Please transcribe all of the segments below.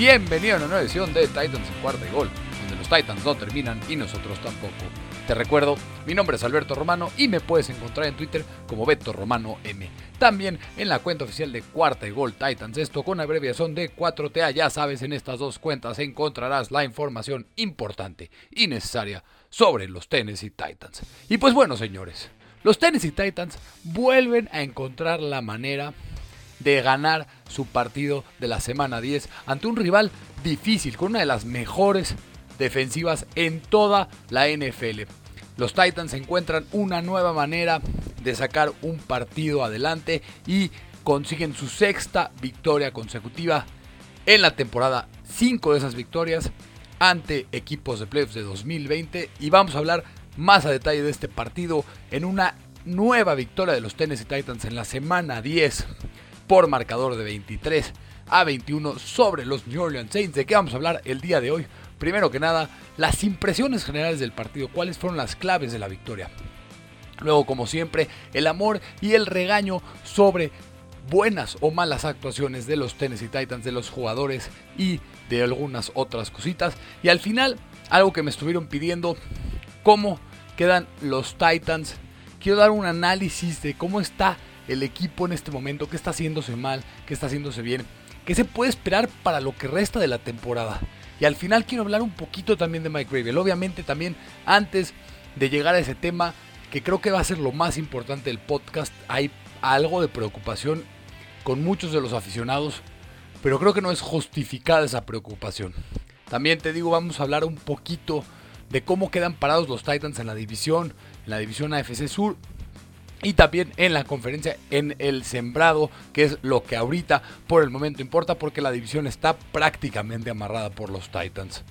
Bienvenido a una nueva edición de Titans en cuarta y gol, donde los Titans no terminan y nosotros tampoco. Te recuerdo, mi nombre es Alberto Romano y me puedes encontrar en Twitter como Beto Romano M. También en la cuenta oficial de Cuarta y Gol Titans, esto con abreviación de 4TA. Ya sabes, en estas dos cuentas encontrarás la información importante y necesaria sobre los Tennessee Titans. Y pues bueno, señores, los Tennessee Titans vuelven a encontrar la manera de ganar su partido de la semana 10 ante un rival difícil, con una de las mejores defensivas en toda la NFL. Los Titans encuentran una nueva manera de sacar un partido adelante y consiguen su sexta victoria consecutiva en la temporada. Cinco de esas victorias ante equipos de playoffs de 2020 y vamos a hablar más a detalle de este partido en una nueva victoria de los Tennessee Titans en la semana 10 por marcador de 23 a 21 sobre los New Orleans Saints. ¿De qué vamos a hablar el día de hoy? Primero que nada, las impresiones generales del partido, cuáles fueron las claves de la victoria. Luego, como siempre, el amor y el regaño sobre buenas o malas actuaciones de los Tennessee Titans, de los jugadores y de algunas otras cositas. Y al final, algo que me estuvieron pidiendo, cómo quedan los Titans. Quiero dar un análisis de cómo está el equipo en este momento, qué está haciéndose mal, qué está haciéndose bien, qué se puede esperar para lo que resta de la temporada. Y al final quiero hablar un poquito también de Mike Gravel. Obviamente también antes de llegar a ese tema, que creo que va a ser lo más importante del podcast, hay algo de preocupación con muchos de los aficionados, pero creo que no es justificada esa preocupación. También te digo, vamos a hablar un poquito de cómo quedan parados los Titans en la división, en la división AFC Sur y también en la conferencia en el sembrado, que es lo que ahorita por el momento importa porque la división está prácticamente amarrada por los Titans.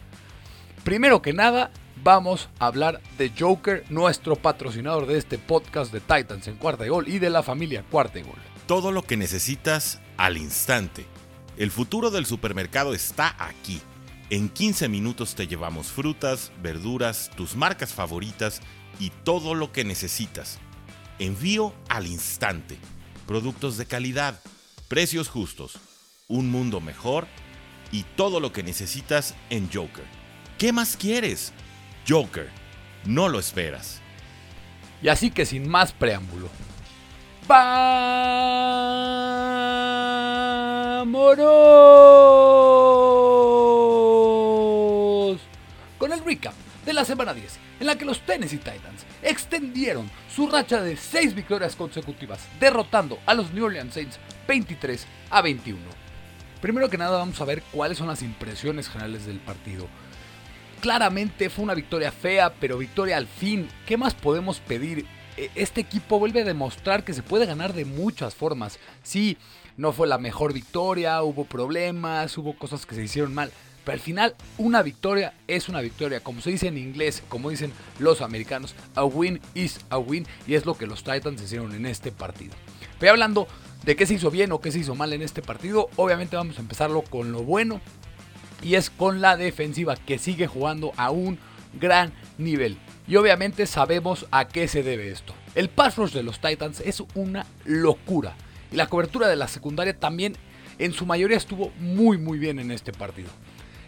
Primero que nada, vamos a hablar de Joker, nuestro patrocinador de este podcast de Titans en cuarta y gol y de la familia cuarta y gol. Todo lo que necesitas al instante. El futuro del supermercado está aquí. En 15 minutos te llevamos frutas, verduras, tus marcas favoritas y todo lo que necesitas Envío al instante. Productos de calidad, precios justos, un mundo mejor y todo lo que necesitas en Joker. ¿Qué más quieres? Joker, no lo esperas. Y así que sin más preámbulo. ¡Vámonos! Con el recap de la semana 10, en la que los Tennessee Titans extendieron su racha de 6 victorias consecutivas, derrotando a los New Orleans Saints 23 a 21. Primero que nada vamos a ver cuáles son las impresiones generales del partido. Claramente fue una victoria fea, pero victoria al fin. ¿Qué más podemos pedir? E, este equipo vuelve a demostrar que se puede ganar de muchas formas. Sí, no fue la mejor victoria, hubo problemas, hubo cosas que se hicieron mal, al final, una victoria es una victoria. Como se dice en inglés, como dicen los americanos, a win is a win. Y es lo que los Titans hicieron en este partido. Pero hablando de qué se hizo bien o qué se hizo mal en este partido, obviamente vamos a empezarlo con lo bueno. Y es con la defensiva que sigue jugando a un gran nivel. Y obviamente sabemos a qué se debe esto. El pass rush de los Titans es una locura. Y la cobertura de la secundaria también en su mayoría estuvo muy muy bien en este partido.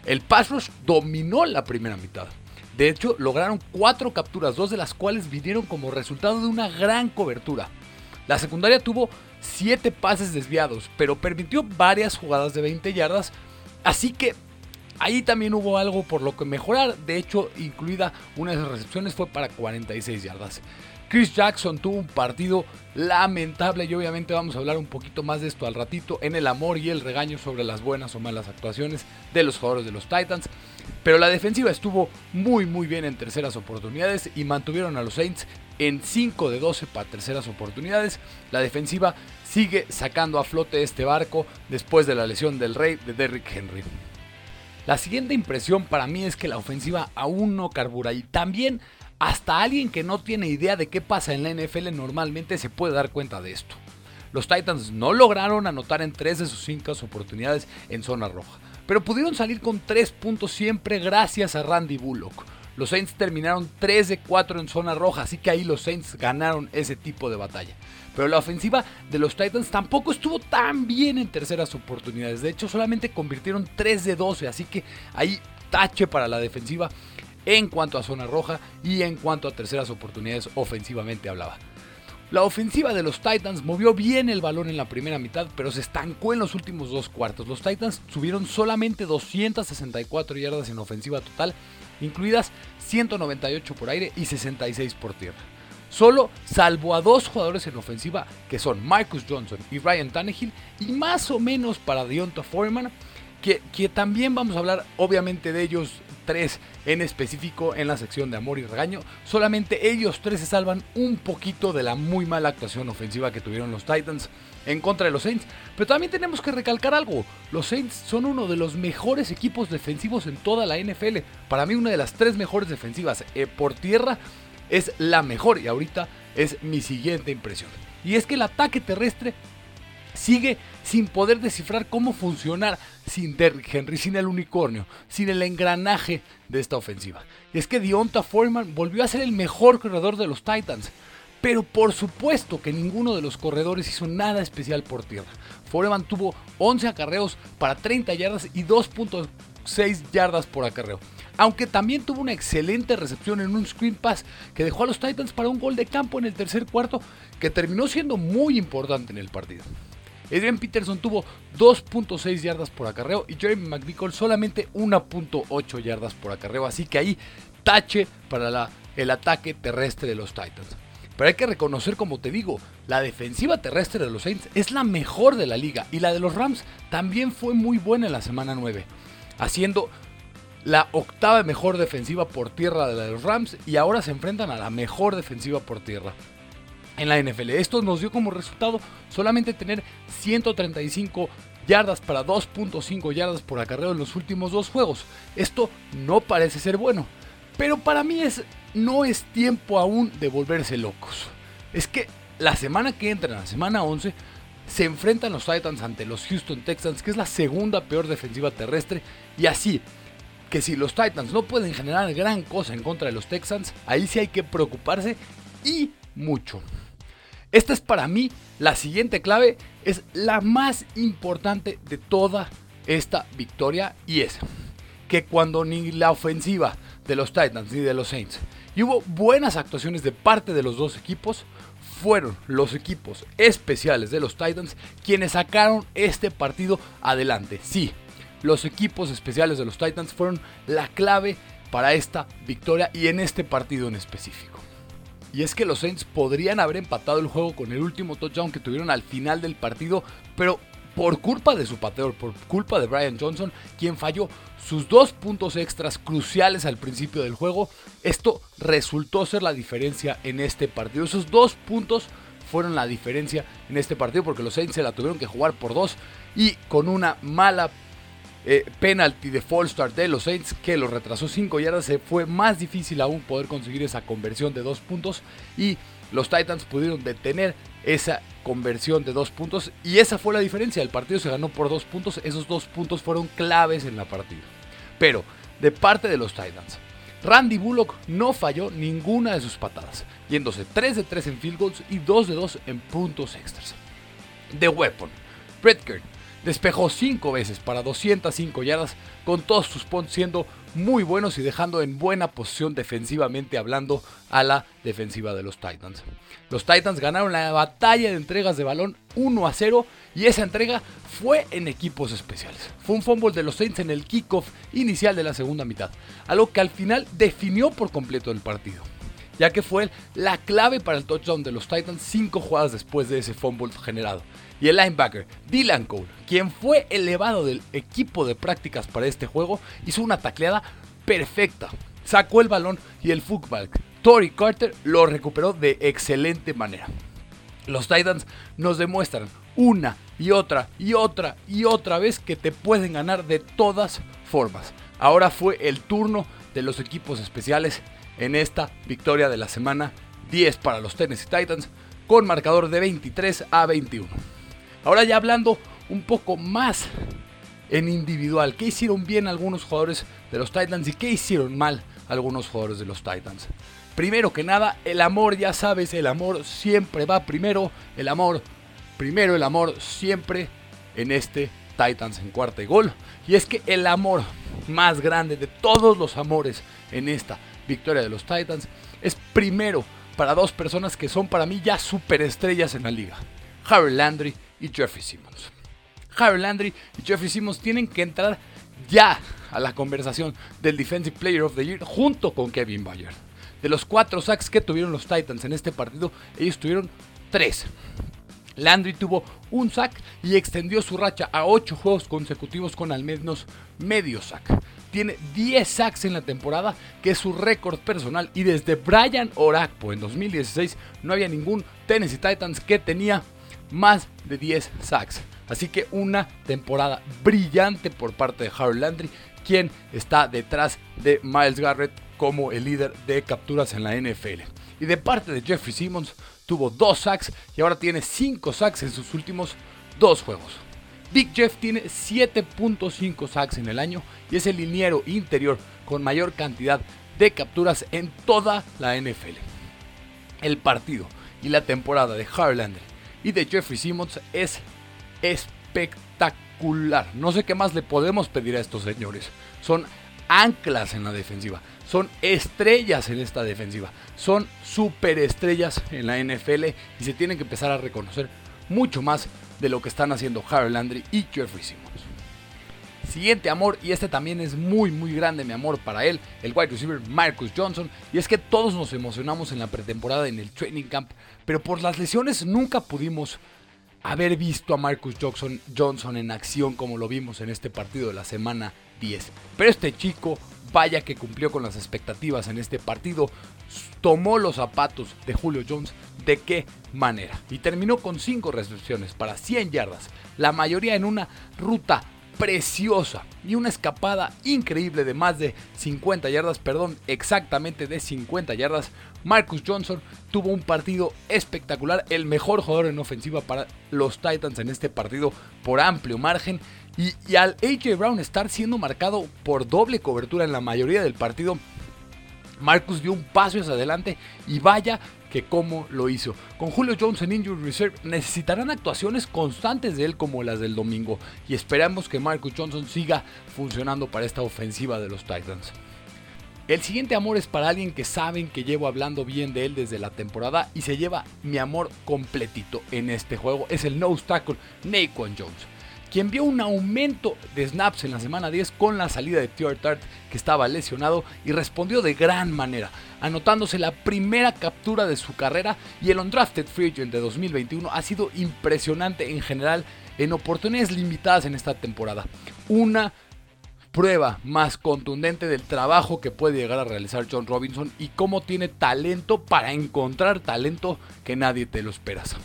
El pass rush dominó la primera mitad. De hecho, lograron cuatro capturas, dos de las cuales vinieron como resultado de una gran cobertura. La secundaria tuvo siete pases desviados, pero permitió varias jugadas de 20 yardas, así que ahí también hubo algo por lo que mejorar. De hecho, incluida una de esas recepciones fue para 46 yardas. Chris Jackson tuvo un partido lamentable y obviamente vamos a hablar un poquito más de esto al ratito en el amor y el regaño sobre las buenas o malas actuaciones de los jugadores de los Titans. Pero la defensiva estuvo muy muy bien en terceras oportunidades y mantuvieron a los Saints en 5 de 12 para terceras oportunidades. La defensiva sigue sacando a flote este barco después de la lesión del rey de Derrick Henry. La siguiente impresión para mí es que la ofensiva aún no carbura y también hasta alguien que no tiene idea de qué pasa en la NFL normalmente se puede dar cuenta de esto. Los Titans no lograron anotar en 3 de sus 5 oportunidades en zona roja, pero pudieron salir con 3 puntos siempre gracias a Randy Bullock. los Saints terminaron 3 de 4 en zona roja, así que ahí los Saints ganaron ese tipo de batalla. Pero la ofensiva de los Titans tampoco estuvo tan bien en terceras oportunidades. De hecho, solamente convirtieron 3 de 12, así que ahí tache para la defensiva en cuanto a zona roja y en cuanto a terceras oportunidades ofensivamente hablaba. La ofensiva de los Titans movió bien el balón en la primera mitad, pero se estancó en los últimos dos cuartos. Los Titans subieron solamente 264 yardas en ofensiva total, incluidas 198 por aire y 66 por tierra. Solo salvo a dos jugadores en ofensiva, que son Marcus Johnson y Ryan Tannehill, y más o menos para Deonta Foreman, que, que también vamos a hablar obviamente de ellos tres en específico en la sección de amor y regaño. Solamente ellos tres se salvan un poquito de la muy mala actuación ofensiva que tuvieron los Titans en contra de los Saints. Pero también tenemos que recalcar algo. Los Saints son uno de los mejores equipos defensivos en toda la NFL. Para mí una de las tres mejores defensivas eh, por tierra es la mejor y ahorita es mi siguiente impresión. Y es que el ataque terrestre sigue sin poder descifrar cómo funcionar sin Derrick Henry, sin el unicornio, sin el engranaje de esta ofensiva. Y es que Dionta Foreman volvió a ser el mejor corredor de los Titans. Pero por supuesto que ninguno de los corredores hizo nada especial por tierra. Foreman tuvo 11 acarreos para 30 yardas y 2.6 yardas por acarreo. Aunque también tuvo una excelente recepción en un screen pass que dejó a los Titans para un gol de campo en el tercer cuarto que terminó siendo muy importante en el partido. Adrian Peterson tuvo 2.6 yardas por acarreo y Jeremy McNichol solamente 1.8 yardas por acarreo. Así que ahí tache para el ataque terrestre de los Titans. Pero hay que reconocer, como te digo, la defensiva terrestre de los Saints es la mejor de la liga y la de los Rams también fue muy buena en la semana 9, haciendo la octava mejor defensiva por tierra de la de los Rams y ahora se enfrentan a la mejor defensiva por tierra en la NFL. Esto nos dio como resultado solamente tener 135 yardas para 2.5 yardas por acarreo en los últimos dos juegos. Esto no parece ser bueno, pero para mí es no es tiempo aún de volverse locos. Es que la semana que entra, la semana 11, se enfrentan los Titans ante los Houston Texans, que es la segunda peor defensiva terrestre, y así que si los Titans no pueden generar gran cosa en contra de los Texans, ahí sí hay que preocuparse y mucho. Esta es para mí la siguiente clave, es la más importante de toda esta victoria y es que cuando ni la ofensiva de los Titans ni de los Saints y hubo buenas actuaciones de parte de los dos equipos, fueron los equipos especiales de los Titans quienes sacaron este partido adelante. Sí, los equipos especiales de los Titans fueron la clave para esta victoria y en este partido en específico. Y es que los Saints podrían haber empatado el juego con el último touchdown que tuvieron al final del partido, pero por culpa de su pateador, por culpa de Brian Johnson, quien falló sus dos puntos extras cruciales al principio del juego, esto resultó ser la diferencia en este partido. Esos dos puntos fueron la diferencia en este partido porque los Saints se la tuvieron que jugar por dos y con una mala eh, penalty de fall start de los Saints que lo retrasó 5 yardas. Se fue más difícil aún poder conseguir esa conversión de 2 puntos y los Titans pudieron detener esa conversión de 2 puntos y esa fue la diferencia. El partido se ganó por 2 puntos. Esos 2 puntos fueron claves en la partida. Pero de parte de los Titans, Randy Bullock no falló ninguna de sus patadas, yéndose 3 de 3 en field goals y 2 de 2 en puntos extras. The Weapon, Brett Despejó 5 veces para 205 yardas, con todos sus puntos siendo muy buenos y dejando en buena posición defensivamente hablando a la defensiva de los Titans. Los Titans ganaron la batalla de entregas de balón 1 a 0 y esa entrega fue en equipos especiales. Fue un fumble de los Saints en el kickoff inicial de la segunda mitad, algo que al final definió por completo el partido ya que fue la clave para el touchdown de los Titans 5 jugadas después de ese fumble generado. Y el linebacker Dylan Cole, quien fue elevado del equipo de prácticas para este juego, hizo una tacleada perfecta. Sacó el balón y el fullback Tory Carter lo recuperó de excelente manera. Los Titans nos demuestran una y otra y otra y otra vez que te pueden ganar de todas formas. Ahora fue el turno de los equipos especiales en esta victoria de la semana 10 para los Tennessee Titans con marcador de 23 a 21. Ahora ya hablando un poco más en individual, ¿qué hicieron bien algunos jugadores de los Titans y qué hicieron mal algunos jugadores de los Titans. Primero que nada, el amor, ya sabes, el amor siempre va primero. El amor, primero el amor siempre en este Titans en cuarta y gol. Y es que el amor más grande de todos los amores en esta victoria de los Titans es primero para dos personas que son para mí ya superestrellas en la liga. Harry Landry y Jeffrey Simmons. Harry Landry y Jeffrey Simmons tienen que entrar ya a la conversación del Defensive Player of the Year junto con Kevin Bayard. De los cuatro sacks que tuvieron los Titans en este partido, ellos tuvieron tres. Landry tuvo un sack y extendió su racha a 8 juegos consecutivos con al menos medio sack. Tiene 10 sacks en la temporada, que es su récord personal. Y desde Brian Orakpo en 2016 no había ningún Tennessee Titans que tenía más de 10 sacks. Así que una temporada brillante por parte de Harold Landry, quien está detrás de Miles Garrett como el líder de capturas en la NFL. Y de parte de Jeffrey Simmons, tuvo dos sacks y ahora tiene 5 sacks en sus últimos dos juegos. Big Jeff tiene 7.5 sacks en el año y es el liniero interior con mayor cantidad de capturas en toda la NFL. El partido y la temporada de Harlander y de Jeffrey Simmons es espectacular. No sé qué más le podemos pedir a estos señores. Son anclas en la defensiva. Son estrellas en esta defensiva. Son superestrellas en la NFL y se tienen que empezar a reconocer mucho más de lo que están haciendo Harold Landry y Jeffrey Simmons. Siguiente amor, y este también es muy muy grande mi amor para él, el wide receiver Marcus Johnson. Y es que todos nos emocionamos en la pretemporada en el training camp, pero por las lesiones nunca pudimos haber visto a Marcus Johnson, Johnson en acción como lo vimos en este partido de la semana 10. Pero este chico vaya que cumplió con las expectativas en este partido, tomó los zapatos de Julio Jones, ¿de qué manera? Y terminó con 5 recepciones para 100 yardas, la mayoría en una ruta preciosa y una escapada increíble de más de 50 yardas, perdón, exactamente de 50 yardas. Marcus Johnson tuvo un partido espectacular, el mejor jugador en ofensiva para los Titans en este partido por amplio margen y, al AJ Brown estar siendo marcado por doble cobertura en la mayoría del partido, Marcus dio un paso hacia adelante y vaya que cómo lo hizo. Con Julio Jones en Injury Reserve necesitarán actuaciones constantes de él como las del domingo y esperamos que Marcus Johnson siga funcionando para esta ofensiva de los Titans. El siguiente amor es para alguien que saben que llevo hablando bien de él desde la temporada y se lleva mi amor completito en este juego. Es el no tackle Naquan Jones quien vio un aumento de snaps en la semana 10 con la salida de Theodore Tart, que estaba lesionado, y respondió de gran manera, anotándose la primera captura de su carrera y el undrafted free agent de 2021 ha sido impresionante en general en oportunidades limitadas en esta temporada. Una prueba más contundente del trabajo que puede llegar a realizar John Robinson y cómo tiene talento para encontrar talento que nadie te lo esperas.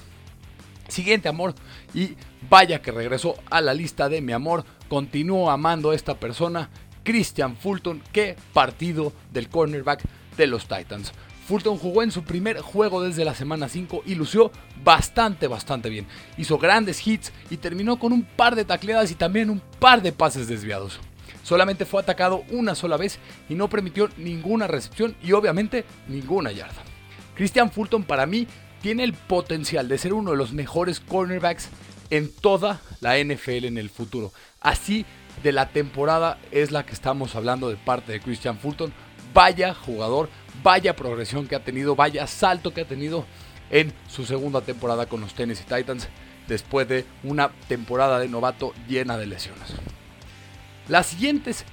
Siguiente amor y vaya que regresó a la lista de mi amor. Continúo amando a esta persona, Christian Fulton. Qué partido del cornerback de los Titans. Fulton jugó en su primer juego desde la semana 5 y lució bastante, bastante bien. Hizo grandes hits y terminó con un par de tacleadas y también un par de pases desviados. Solamente fue atacado una sola vez y no permitió ninguna recepción y obviamente ninguna yarda. Christian Fulton para mí tiene el potencial de ser uno de los mejores cornerbacks en toda la NFL en el futuro. Así de la temporada es la que estamos hablando de parte de Christian Fulton. Vaya jugador, vaya progresión que ha tenido, vaya salto que ha tenido en su segunda temporada con los Tennessee Titans después de una temporada de novato llena de lesiones. Las siguientes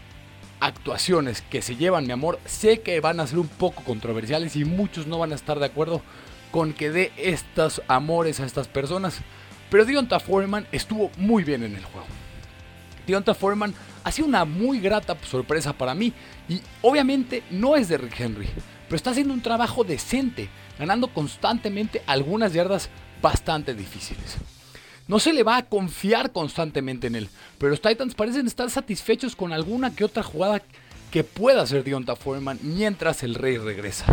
actuaciones que se llevan, mi amor, sé que van a ser un poco controversiales y muchos no van a estar de acuerdo con que dé estos amores a estas personas. Pero Dionta Foreman estuvo muy bien en el juego. Dionta Foreman ha sido una muy grata sorpresa para mí. Y obviamente no es de Rick Henry. Pero está haciendo un trabajo decente. Ganando constantemente algunas yardas bastante difíciles. No se le va a confiar constantemente en él. Pero los Titans parecen estar satisfechos con alguna que otra jugada que pueda hacer Dionta Foreman mientras el rey regresa.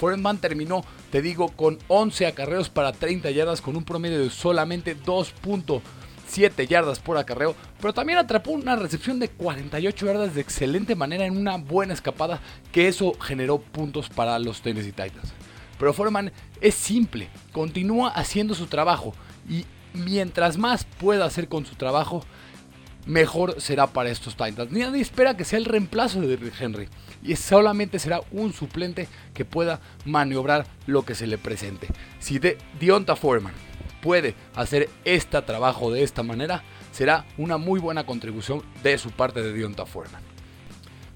Foreman terminó, te digo, con 11 acarreos para 30 yardas con un promedio de solamente 2.7 7 yardas por acarreo, pero también atrapó una recepción de 48 yardas de excelente manera en una buena escapada, que eso generó puntos para los Tennessee Titans. Pero Foreman es simple, continúa haciendo su trabajo y mientras más pueda hacer con su trabajo, mejor será para estos Titans. Nadie espera que sea el reemplazo de Henry y solamente será un suplente que pueda maniobrar lo que se le presente. Si de Dionta Foreman puede hacer este trabajo de esta manera, será una muy buena contribución de su parte de Dionta Foreman.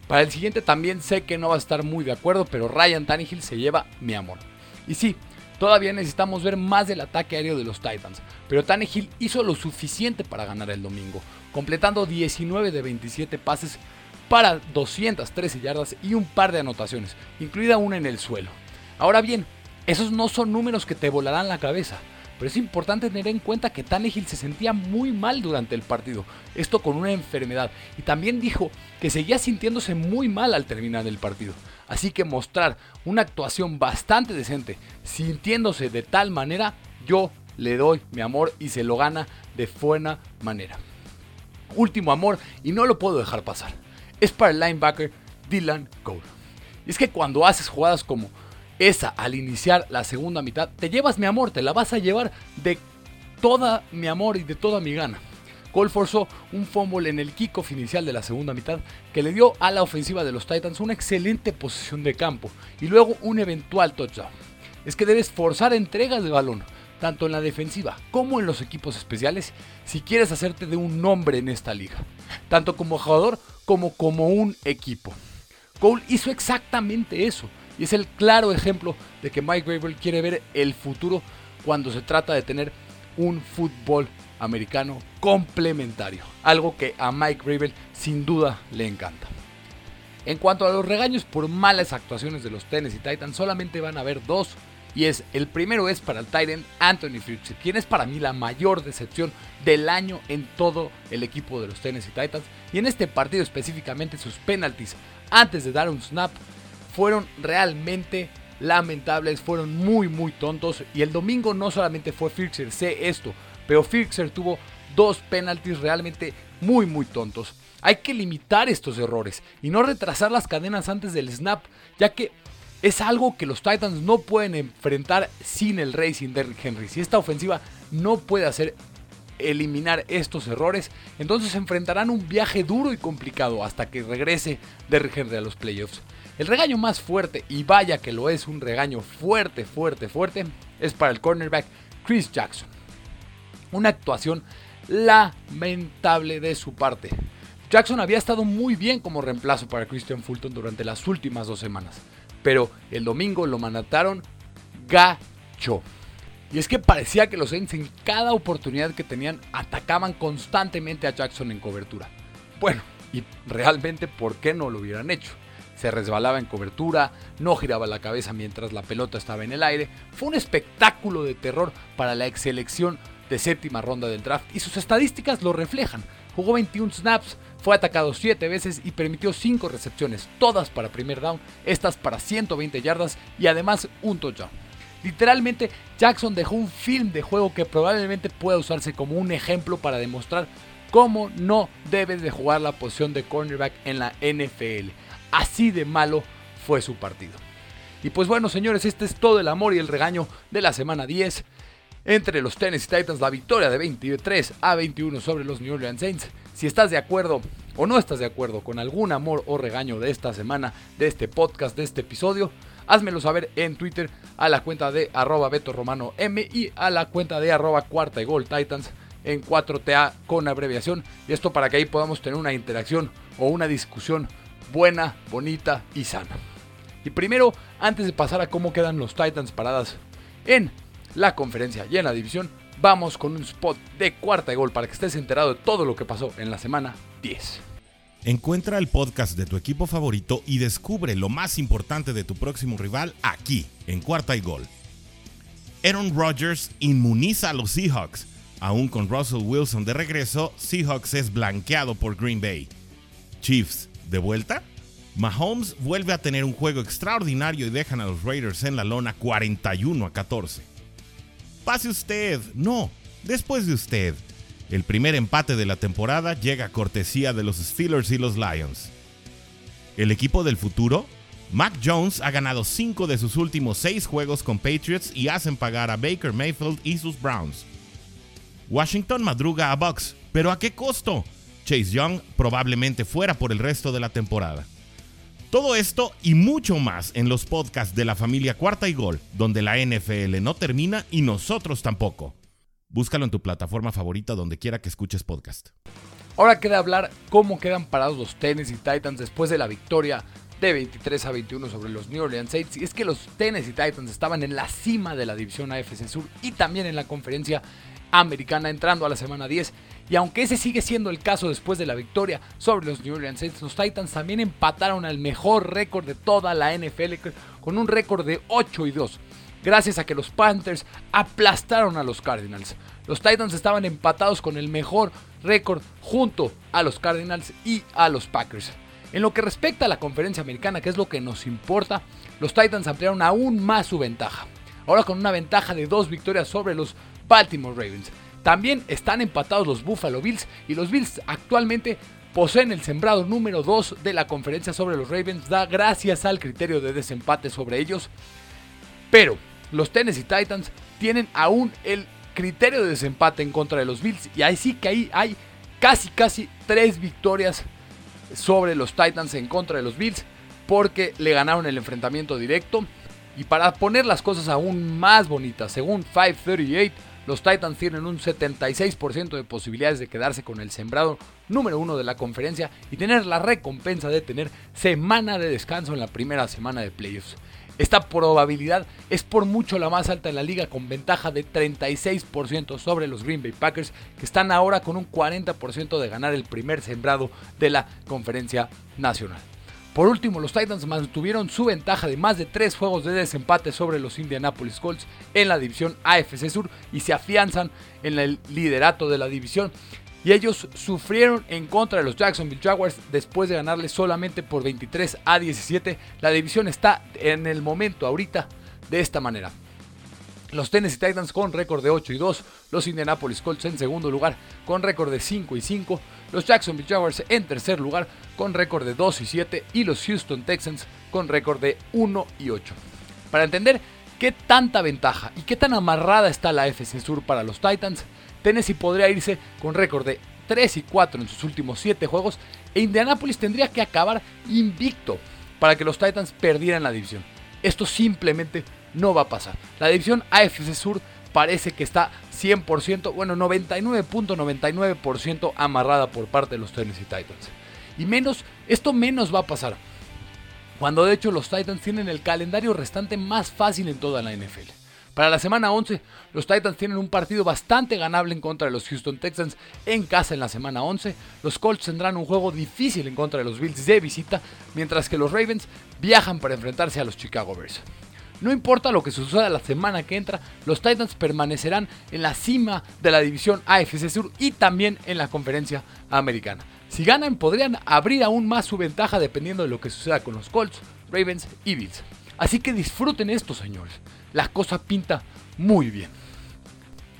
Para el siguiente también sé que no va a estar muy de acuerdo, pero Ryan Tannehill se lleva mi amor. Y sí, todavía necesitamos ver más del ataque aéreo de los Titans, pero Tannehill hizo lo suficiente para ganar el domingo, completando 19 de 27 pases para 213 yardas y un par de anotaciones, incluida una en el suelo. Ahora bien, esos no son números que te volarán la cabeza. Pero es importante tener en cuenta que Tannehill se sentía muy mal durante el partido, esto con una enfermedad, y también dijo que seguía sintiéndose muy mal al terminar el partido. Así que mostrar una actuación bastante decente, sintiéndose de tal manera, yo le doy mi amor y se lo gana de buena manera. Último amor, y no lo puedo dejar pasar, es para el linebacker Dylan Cole. Y es que cuando haces jugadas como esa al iniciar la segunda mitad, te llevas mi amor, te la vas a llevar de toda mi amor y de toda mi gana. Cole forzó un fumble en el kickoff inicial de la segunda mitad que le dio a la ofensiva de los Titans una excelente posición de campo y luego un eventual touchdown. Es que debes forzar entregas de balón, tanto en la defensiva como en los equipos especiales, si quieres hacerte de un nombre en esta liga, tanto como jugador como como un equipo. Cole hizo exactamente eso y es el claro ejemplo de que Mike Gravel quiere ver el futuro cuando se trata de tener un fútbol americano complementario. Algo que a Mike Gravel sin duda le encanta. En cuanto a los regaños por malas actuaciones de los Tennessee Titans, solamente van a haber dos. Y es, el primero es para el Titan Anthony Fritz, quien es para mí la mayor decepción del año en todo el equipo de los Tennessee Titans. Y en este partido específicamente sus penalties antes de dar un snap fueron realmente lamentables, fueron muy muy tontos y el domingo no solamente fue Fixer, sé esto, pero Fixer tuvo dos penalties realmente muy muy tontos. Hay que limitar estos errores y no retrasar las cadenas antes del snap, ya que es algo que los Titans no pueden enfrentar sin el Racing Derrick Henry. Si esta ofensiva no puede hacer eliminar estos errores, entonces enfrentarán un viaje duro y complicado hasta que regrese Derrick Henry a los playoffs. El regaño más fuerte, y vaya que lo es un regaño fuerte, fuerte, fuerte, es para el cornerback Chris Jackson. Una actuación lamentable de su parte. Jackson había estado muy bien como reemplazo para Christian Fulton durante las últimas dos semanas, pero el domingo lo manataron gacho. Y es que parecía que los Saints en cada oportunidad que tenían atacaban constantemente a Jackson en cobertura. Bueno, y realmente, ¿por qué no lo hubieran hecho? se resbalaba en cobertura, no giraba la cabeza mientras la pelota estaba en el aire. Fue un espectáculo de terror para la ex selección de séptima ronda del draft y sus estadísticas lo reflejan. Jugó 21 snaps, fue atacado 7 veces y permitió 5 recepciones, todas para primer down, estas para 120 yardas y además un touchdown. Literalmente, Jackson dejó un film de juego que probablemente pueda usarse como un ejemplo para demostrar cómo no debes de jugar la posición de cornerback en la NFL. Así de malo fue su partido. Y pues bueno, señores, este es todo el amor y el regaño de la semana 10 entre los Tennessee Titans, la victoria de 23 a 21 sobre los New Orleans Saints. Si estás de acuerdo o no estás de acuerdo con algún amor o regaño de esta semana, de este podcast, de este episodio, házmelo saber en Twitter a la cuenta de arroba Beto Romano M y a la cuenta de arroba cuarta y gol Titans en 4TA con abreviación. Y esto para que ahí podamos tener una interacción o una discusión buena, bonita y sana. Y primero, antes de pasar a cómo quedan los Titans paradas en la conferencia y en la división, vamos con un spot de cuarta y gol para que estés enterado de todo lo que pasó en la semana 10. Encuentra el podcast de tu equipo favorito y descubre lo más importante de tu próximo rival aquí, en cuarta y gol. Aaron Rodgers inmuniza a los Seahawks. Aún con Russell Wilson de regreso, Seahawks es blanqueado por Green Bay. Chiefs de vuelta, Mahomes vuelve a tener un juego extraordinario y dejan a los Raiders en la lona 41 a 14. Pase usted, no, después de usted. El primer empate de la temporada llega a cortesía de los Steelers y los Lions. El equipo del futuro, Mac Jones ha ganado 5 de sus últimos 6 juegos con Patriots y hacen pagar a Baker Mayfield y sus Browns. Washington madruga a Bucks, pero ¿a qué costo? Chase Young probablemente fuera por el resto de la temporada. Todo esto y mucho más en los podcasts de la familia Cuarta y Gol, donde la NFL no termina y nosotros tampoco. Búscalo en tu plataforma favorita donde quiera que escuches podcast. Ahora queda hablar cómo quedan parados los Tennessee Titans después de la victoria de 23 a 21 sobre los New Orleans Saints. Y es que los Tennessee Titans estaban en la cima de la división AFC Sur y también en la conferencia americana entrando a la semana 10. Y aunque ese sigue siendo el caso después de la victoria sobre los New Orleans Saints, los Titans también empataron al mejor récord de toda la NFL con un récord de 8 y 2. Gracias a que los Panthers aplastaron a los Cardinals. Los Titans estaban empatados con el mejor récord junto a los Cardinals y a los Packers. En lo que respecta a la conferencia americana, que es lo que nos importa, los Titans ampliaron aún más su ventaja. Ahora con una ventaja de dos victorias sobre los Baltimore Ravens. También están empatados los Buffalo Bills y los Bills actualmente poseen el sembrado número 2 de la conferencia sobre los Ravens, da gracias al criterio de desempate sobre ellos. Pero los Tennessee Titans tienen aún el criterio de desempate en contra de los Bills y ahí sí que ahí hay casi casi tres victorias sobre los Titans en contra de los Bills porque le ganaron el enfrentamiento directo y para poner las cosas aún más bonitas, según 538 los Titans tienen un 76% de posibilidades de quedarse con el sembrado número uno de la conferencia y tener la recompensa de tener semana de descanso en la primera semana de playoffs. Esta probabilidad es por mucho la más alta en la liga con ventaja de 36% sobre los Green Bay Packers que están ahora con un 40% de ganar el primer sembrado de la conferencia nacional. Por último, los Titans mantuvieron su ventaja de más de tres juegos de desempate sobre los Indianapolis Colts en la división AFC Sur y se afianzan en el liderato de la división. Y ellos sufrieron en contra de los Jacksonville Jaguars después de ganarles solamente por 23 a 17. La división está en el momento ahorita de esta manera. Los Tennessee Titans con récord de 8 y 2, los Indianapolis Colts en segundo lugar con récord de 5 y 5, los Jacksonville Jaguars en tercer lugar con récord de 2 y 7 y los Houston Texans con récord de 1 y 8. Para entender qué tanta ventaja y qué tan amarrada está la FC Sur para los Titans, Tennessee podría irse con récord de 3 y 4 en sus últimos 7 juegos e Indianapolis tendría que acabar invicto para que los Titans perdieran la división. Esto simplemente no va a pasar. La división AFC Sur parece que está 100%, bueno, 99.99% amarrada por parte de los Tennessee Titans. Y menos, esto menos va a pasar. Cuando de hecho los Titans tienen el calendario restante más fácil en toda la NFL. Para la semana 11, los Titans tienen un partido bastante ganable en contra de los Houston Texans en casa en la semana 11. Los Colts tendrán un juego difícil en contra de los Bills de visita, mientras que los Ravens viajan para enfrentarse a los Chicago Bears. No importa lo que suceda la semana que entra, los Titans permanecerán en la cima de la división AFC Sur y también en la conferencia americana. Si ganan, podrían abrir aún más su ventaja dependiendo de lo que suceda con los Colts, Ravens y Bills. Así que disfruten esto, señores. La cosa pinta muy bien.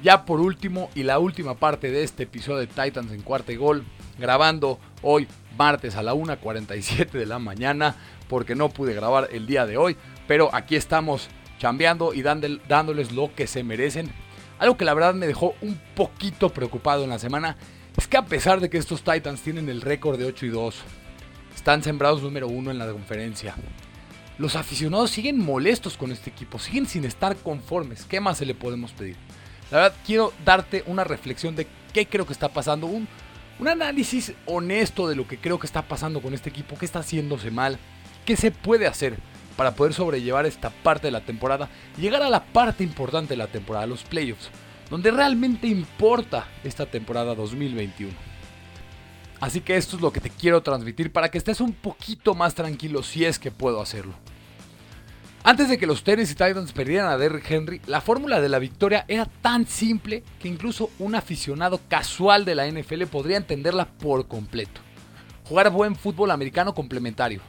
Ya por último y la última parte de este episodio de Titans en cuarta y gol, grabando hoy martes a la 1.47 de la mañana, porque no pude grabar el día de hoy pero aquí estamos chambeando y dándoles lo que se merecen. Algo que la verdad me dejó un poquito preocupado en la semana es que a pesar de que estos Titans tienen el récord de 8 y 2, están sembrados número 1 en la conferencia. Los aficionados siguen molestos con este equipo, siguen sin estar conformes. ¿Qué más se le podemos pedir? La verdad, quiero darte una reflexión de qué creo que está pasando, un, un análisis honesto de lo que creo que está pasando con este equipo, qué está haciéndose mal, qué se puede hacer para poder sobrellevar esta parte de la temporada llegar a la parte importante de la temporada, los playoffs, donde realmente importa esta temporada 2021. Así que esto es lo que te quiero transmitir para que estés un poquito más tranquilo si es que puedo hacerlo. Antes de que los Tennessee Titans perdieran a Derrick Henry, la fórmula de la victoria era tan simple que incluso un aficionado casual de la NFL podría entenderla por completo. Jugar buen fútbol americano complementario,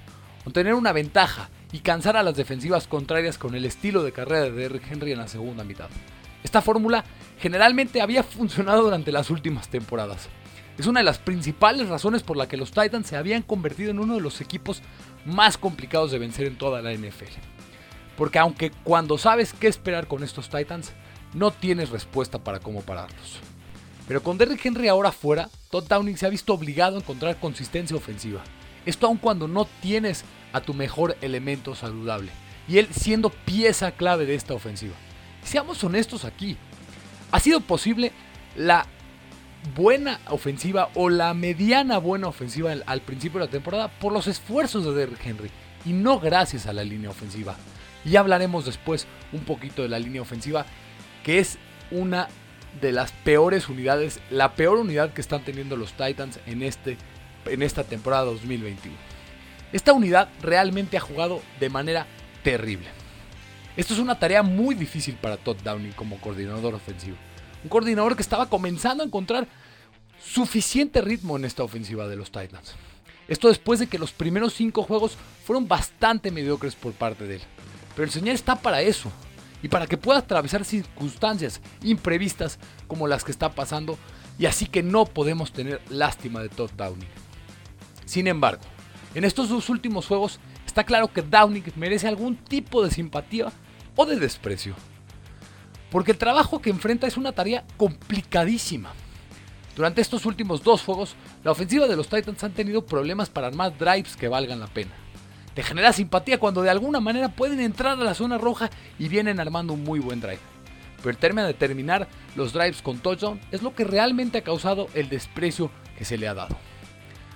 obtener una ventaja y cansar a las defensivas contrarias con el estilo de carrera de Derrick Henry en la segunda mitad. Esta fórmula generalmente había funcionado durante las últimas temporadas. Es una de las principales razones por la que los Titans se habían convertido en uno de los equipos más complicados de vencer en toda la NFL. Porque aunque cuando sabes qué esperar con estos Titans, no tienes respuesta para cómo pararlos. Pero con Derrick Henry ahora fuera, Todd Downing se ha visto obligado a encontrar consistencia ofensiva. Esto aun cuando no tienes a tu mejor elemento saludable. Y él siendo pieza clave de esta ofensiva. Seamos honestos aquí. Ha sido posible la buena ofensiva o la mediana buena ofensiva al principio de la temporada por los esfuerzos de Derrick Henry y no gracias a la línea ofensiva. Y hablaremos después un poquito de la línea ofensiva, que es una de las peores unidades, la peor unidad que están teniendo los Titans en, este, en esta temporada 2021. Esta unidad realmente ha jugado de manera terrible. Esto es una tarea muy difícil para Todd Downey como coordinador ofensivo. Un coordinador que estaba comenzando a encontrar suficiente ritmo en esta ofensiva de los Titans. Esto después de que los primeros cinco juegos fueron bastante mediocres por parte de él. Pero el Señor está para eso. Y para que pueda atravesar circunstancias imprevistas como las que está pasando. Y así que no podemos tener lástima de Todd Downing. Sin embargo, en estos dos últimos juegos está claro que Downing merece algún tipo de simpatía o de desprecio. Porque el trabajo que enfrenta es una tarea complicadísima. Durante estos últimos dos juegos, la ofensiva de los Titans han tenido problemas para armar drives que valgan la pena. Te genera simpatía cuando de alguna manera pueden entrar a la zona roja y vienen armando un muy buen drive. Pero el término de terminar los drives con touchdown es lo que realmente ha causado el desprecio que se le ha dado.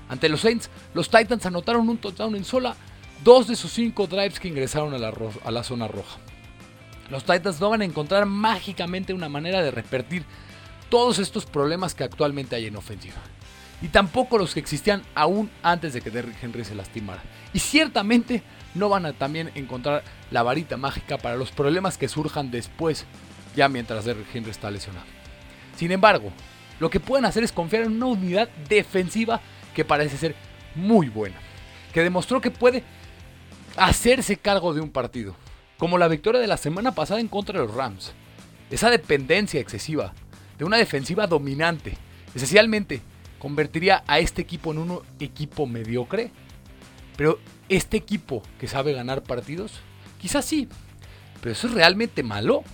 Ante los Saints, los Titans anotaron un touchdown en sola dos de sus cinco drives que ingresaron a la, a la zona roja. Los Titans no van a encontrar mágicamente una manera de repetir todos estos problemas que actualmente hay en ofensiva. Y tampoco los que existían aún antes de que Derrick Henry se lastimara. Y ciertamente no van a también encontrar la varita mágica para los problemas que surjan después, ya mientras Derrick Henry está lesionado. Sin embargo, lo que pueden hacer es confiar en una unidad defensiva que parece ser muy buena, que demostró que puede hacerse cargo de un partido, como la victoria de la semana pasada en contra de los Rams. Esa dependencia excesiva de una defensiva dominante, esencialmente convertiría a este equipo en un equipo mediocre. Pero este equipo que sabe ganar partidos, quizás sí, pero eso es realmente malo.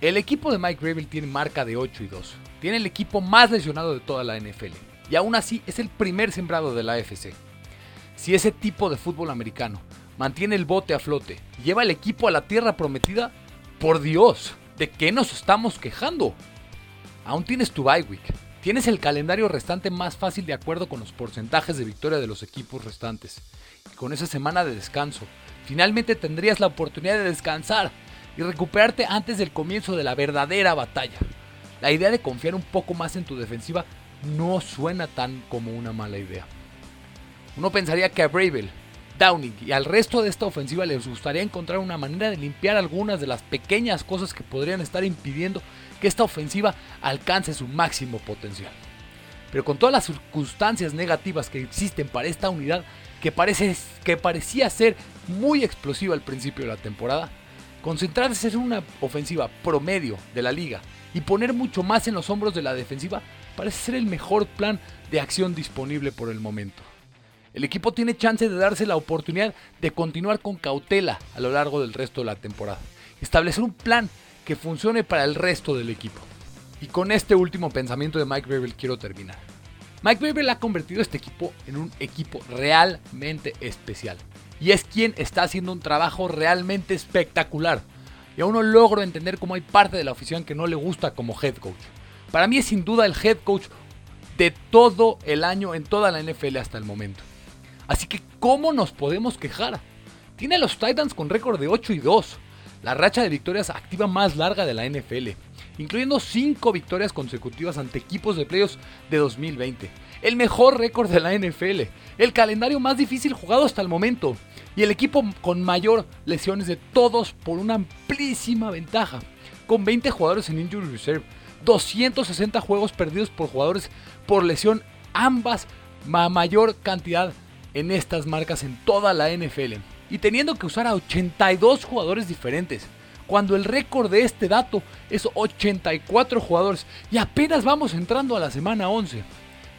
El equipo de Mike Gravel tiene marca de 8 y 2. Tiene el equipo más lesionado de toda la NFL. Y aún así es el primer sembrado de la AFC. Si ese tipo de fútbol americano mantiene el bote a flote y lleva el equipo a la tierra prometida, por Dios, ¿de qué nos estamos quejando? Aún tienes tu bye week. Tienes el calendario restante más fácil de acuerdo con los porcentajes de victoria de los equipos restantes. Y con esa semana de descanso, finalmente tendrías la oportunidad de descansar y recuperarte antes del comienzo de la verdadera batalla. La idea de confiar un poco más en tu defensiva no suena tan como una mala idea. Uno pensaría que a Bravel, Downing y al resto de esta ofensiva les gustaría encontrar una manera de limpiar algunas de las pequeñas cosas que podrían estar impidiendo que esta ofensiva alcance su máximo potencial. Pero con todas las circunstancias negativas que existen para esta unidad, que, parece, que parecía ser muy explosiva al principio de la temporada, concentrarse en una ofensiva promedio de la liga y poner mucho más en los hombros de la defensiva parece ser el mejor plan de acción disponible por el momento. El equipo tiene chance de darse la oportunidad de continuar con cautela a lo largo del resto de la temporada. Establecer un plan que funcione para el resto del equipo. Y con este último pensamiento de Mike Vrabel quiero terminar. Mike Vrabel ha convertido este equipo en un equipo realmente especial. Y es quien está haciendo un trabajo realmente espectacular. Y aún no logro entender cómo hay parte de la afición que no le gusta como head coach. Para mí es sin duda el head coach de todo el año en toda la NFL hasta el momento. Así que, ¿cómo nos podemos quejar? Tiene a los Titans con récord de 8 y 2 la racha de victorias activa más larga de la NFL, incluyendo 5 victorias consecutivas ante equipos de playoffs de 2020. El mejor récord de la NFL, el calendario más difícil jugado hasta el momento y el equipo con mayor lesiones de todos por una amplísima ventaja, con 20 jugadores en Injury Reserve, 260 juegos perdidos por jugadores por lesión, ambas mayor cantidad en estas marcas en toda la NFL y teniendo que usar a 82 jugadores diferentes, cuando el récord de este dato es 84 jugadores y apenas vamos entrando a la semana 11.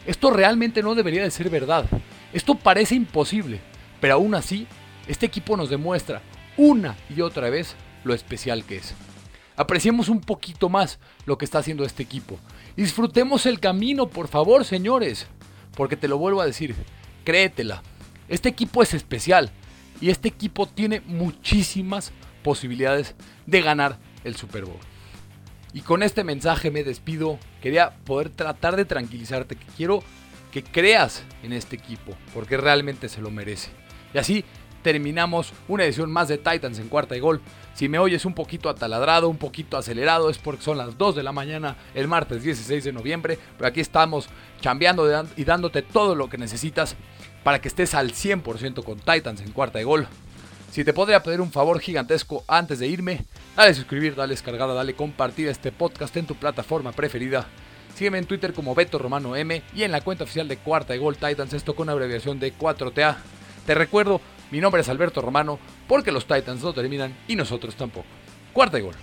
Esto realmente no debería de ser verdad. Esto parece imposible, pero aún así, este equipo nos demuestra una y otra vez lo especial que es. Apreciemos un poquito más lo que está haciendo este equipo. Disfrutemos el camino, por favor, señores. Porque te lo vuelvo a decir, créetela. Este equipo es especial y este equipo tiene muchísimas posibilidades de ganar el Super Bowl. Y con este mensaje me despido. Quería poder tratar de tranquilizarte, que quiero que creas en este equipo, porque realmente se lo merece. Y así terminamos una edición más de Titans en cuarta y gol. Si me oyes un poquito ataladrado, un poquito acelerado, es porque son las 2 de la mañana el martes 16 de noviembre. Pero aquí estamos chambeando y dándote todo lo que necesitas para que estés al 100% con Titans en cuarta y gol. Si te podría pedir un favor gigantesco antes de irme, dale suscribir, dale descargar, dale compartir este podcast en tu plataforma preferida. Sígueme en Twitter como Beto Romano M y en la cuenta oficial de Cuarta y Gol Titans, esto con abreviación de 4TA. Te recuerdo, mi nombre es Alberto Romano, porque los Titans no terminan y nosotros tampoco. Cuarta y Gol.